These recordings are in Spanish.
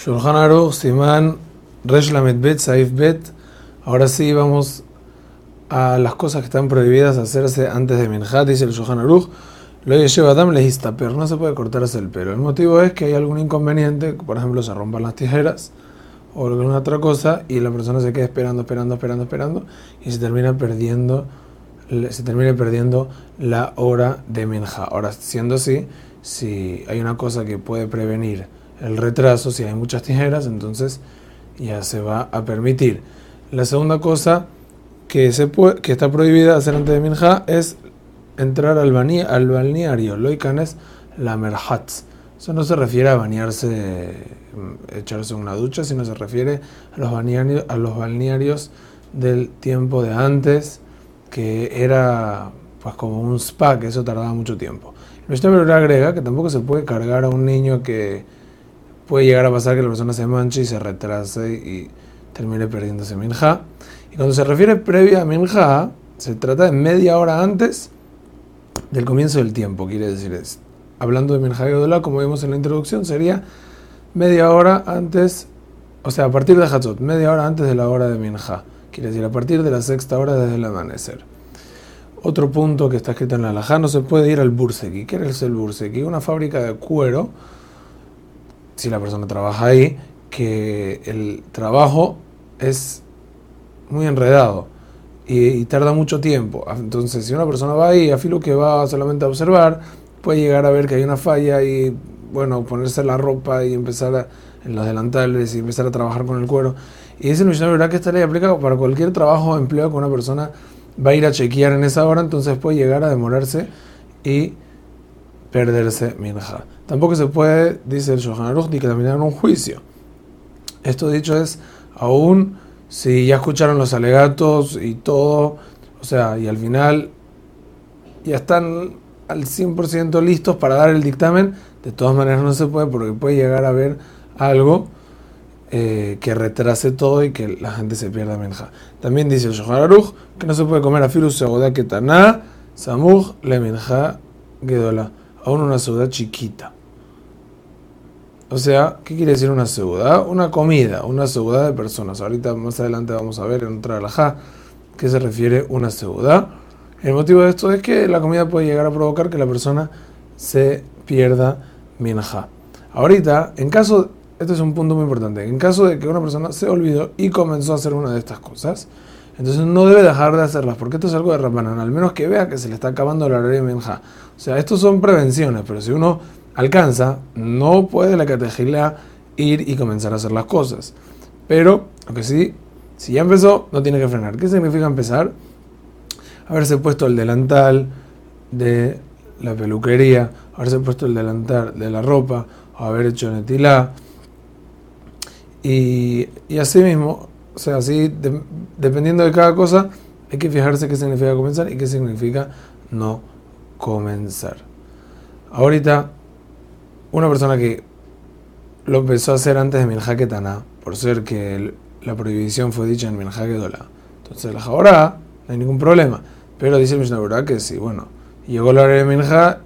Shulchan Aruch, Siman, Resh Lamed Bet, Saif Bet. Ahora sí vamos a las cosas que están prohibidas hacerse antes de Minhat, dice el Shulchan Aruch. Lo lleva Adam lejista, pero no se puede cortarse el pelo. El motivo es que hay algún inconveniente, por ejemplo, se rompan las tijeras o alguna otra cosa y la persona se queda esperando, esperando, esperando, esperando y se termina perdiendo se termina perdiendo la hora de Minha. Ahora, siendo así, si hay una cosa que puede prevenir el retraso, si hay muchas tijeras, entonces ya se va a permitir. La segunda cosa que, se puede, que está prohibida hacer antes de Minja es entrar al, al balneario, loicanes la merhatz. Eso no se refiere a bañarse, mm, echarse una ducha, sino se refiere a los balnearios, a los balnearios del tiempo de antes, que era pues como un spa, que eso tardaba mucho tiempo. El Mishnah agrega que tampoco se puede cargar a un niño que puede llegar a pasar que la persona se manche y se retrase y termine perdiéndose minja. Y cuando se refiere previa a minja, se trata de media hora antes del comienzo del tiempo, quiere decir, es, hablando de minja y como vimos en la introducción, sería media hora antes, o sea, a partir de Hatzot, media hora antes de la hora de minja, quiere decir, a partir de la sexta hora desde el amanecer. Otro punto que está escrito en la Alajá, no se puede ir al Burseki. ¿Qué es el Burseki? Una fábrica de cuero si la persona trabaja ahí, que el trabajo es muy enredado y, tarda mucho tiempo. Entonces, si una persona va ahí, a filo que va solamente a observar, puede llegar a ver que hay una falla y, bueno, ponerse la ropa y empezar en los delantales y empezar a trabajar con el cuero. Y no es verdad que esta ley aplica para cualquier trabajo o empleo que una persona va a ir a chequear en esa hora, entonces puede llegar a demorarse y perderse minja. Tampoco se puede, dice el Shohan Aruch, dictaminar un juicio. Esto dicho es, aún si ya escucharon los alegatos y todo, o sea, y al final ya están al 100% listos para dar el dictamen, de todas maneras no se puede porque puede llegar a haber algo eh, que retrase todo y que la gente se pierda menja. También dice el Shohan Aruch que no se puede comer a filus que ketaná, samuj le menja gedola aún una ciudad chiquita. O sea, ¿qué quiere decir una ciudad? Una comida, una ciudad de personas. Ahorita más adelante vamos a ver en otra alajá qué se refiere una ciudad. El motivo de esto es que la comida puede llegar a provocar que la persona se pierda minja. Ahorita, en caso, este es un punto muy importante, en caso de que una persona se olvidó y comenzó a hacer una de estas cosas, entonces no debe dejar de hacerlas, porque esto es algo de Rabanan, al menos que vea que se le está acabando la de Menja. O sea, estos son prevenciones, pero si uno alcanza, no puede la catejila ir y comenzar a hacer las cosas. Pero, aunque sí, si ya empezó, no tiene que frenar. ¿Qué significa empezar? Haberse puesto el delantal de la peluquería, haberse puesto el delantal de la ropa, o haber hecho netilá. Y, y así mismo, o sea, así, dependiendo de cada cosa, hay que fijarse qué significa comenzar y qué significa no comenzar. Ahorita, una persona que lo empezó a hacer antes de Minja Ketana, por ser que la prohibición fue dicha en Minja Dola, entonces la ahora no hay ningún problema. Pero dice el Mishnah que si, bueno, llegó la hora de Minja,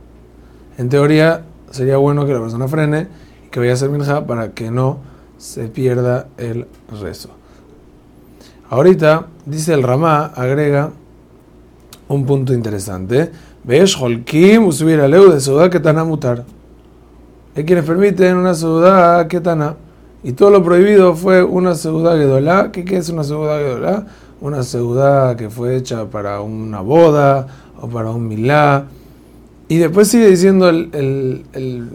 en teoría sería bueno que la persona frene y que vaya a hacer Minja para que no se pierda el rezo. Ahorita, dice el Ramá, agrega un punto interesante. ¿Ves? Holkim, de Seudá Ketana mutar. Hay quienes permiten una Seudá Ketana. Y todo lo prohibido fue una Seudá Gedolá. ¿Qué, ¿Qué es una Seudá? Una que fue hecha para una boda o para un milá. Y después sigue diciendo el,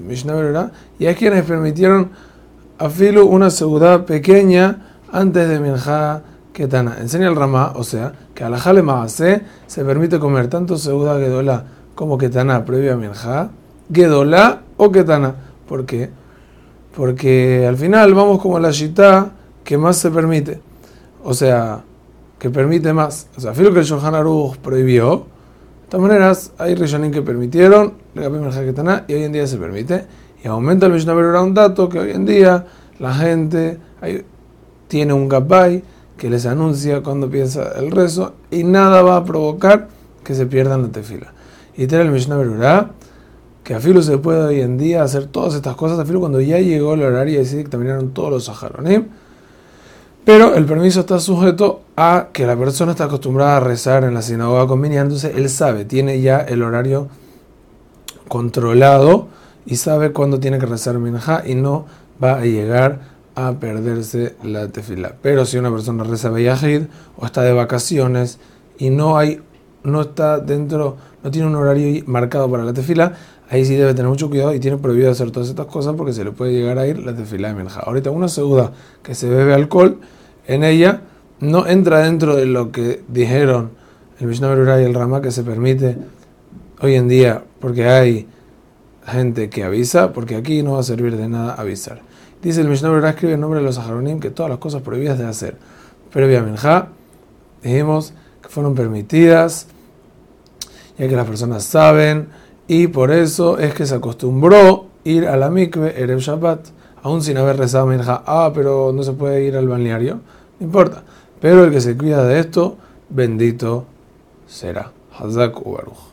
Mishnah ¿verdad? Y hay quienes permitieron a Filu una Seudá pequeña antes de Minjá Ketana. Enseña el Ramá, o sea, que a la Jale se permite comer tanto Seuda Gedolá como Ketana previo a Minjá, Gedolá o Ketana. ¿Por qué? Porque al final vamos como la Shita que más se permite. O sea, que permite más. O sea, filo que el Shohan Aruch prohibió. De todas maneras, hay Rishonim que permitieron, y hoy en día se permite. Y aumenta el Mishnah un dato que hoy en día la gente tiene un gabay que les anuncia cuando piensa el rezo y nada va a provocar que se pierdan la tefila. Y trae el Mishnah Berurah que a Filo se puede hoy en día hacer todas estas cosas, a Filo cuando ya llegó el horario y que terminaron todos los saharonim. Pero el permiso está sujeto a que la persona está acostumbrada a rezar en la sinagoga con entonces él sabe, tiene ya el horario controlado y sabe cuándo tiene que rezar minja y no va a llegar a perderse la tefila. Pero si una persona reza Beyahid o está de vacaciones y no hay, no está dentro, no tiene un horario marcado para la tefila, ahí sí debe tener mucho cuidado y tiene prohibido hacer todas estas cosas porque se le puede llegar a ir la tefila de Minja. Ahorita una segunda que se bebe alcohol, en ella no entra dentro de lo que dijeron el Mishnah Berurah y el Rama que se permite hoy en día porque hay gente que avisa, porque aquí no va a servir de nada avisar. Dice el Mishnah Berurah escribe en nombre de los Aharonim que todas las cosas prohibidas de hacer previa Minja, dijimos que fueron permitidas, ya que las personas saben y por eso es que se acostumbró ir a la mikve Erev Shabbat, aún sin haber rezado Minja. Ah, pero no se puede ir al balneario. No importa. Pero el que se cuida de esto, bendito será. Hazak Ubaruch.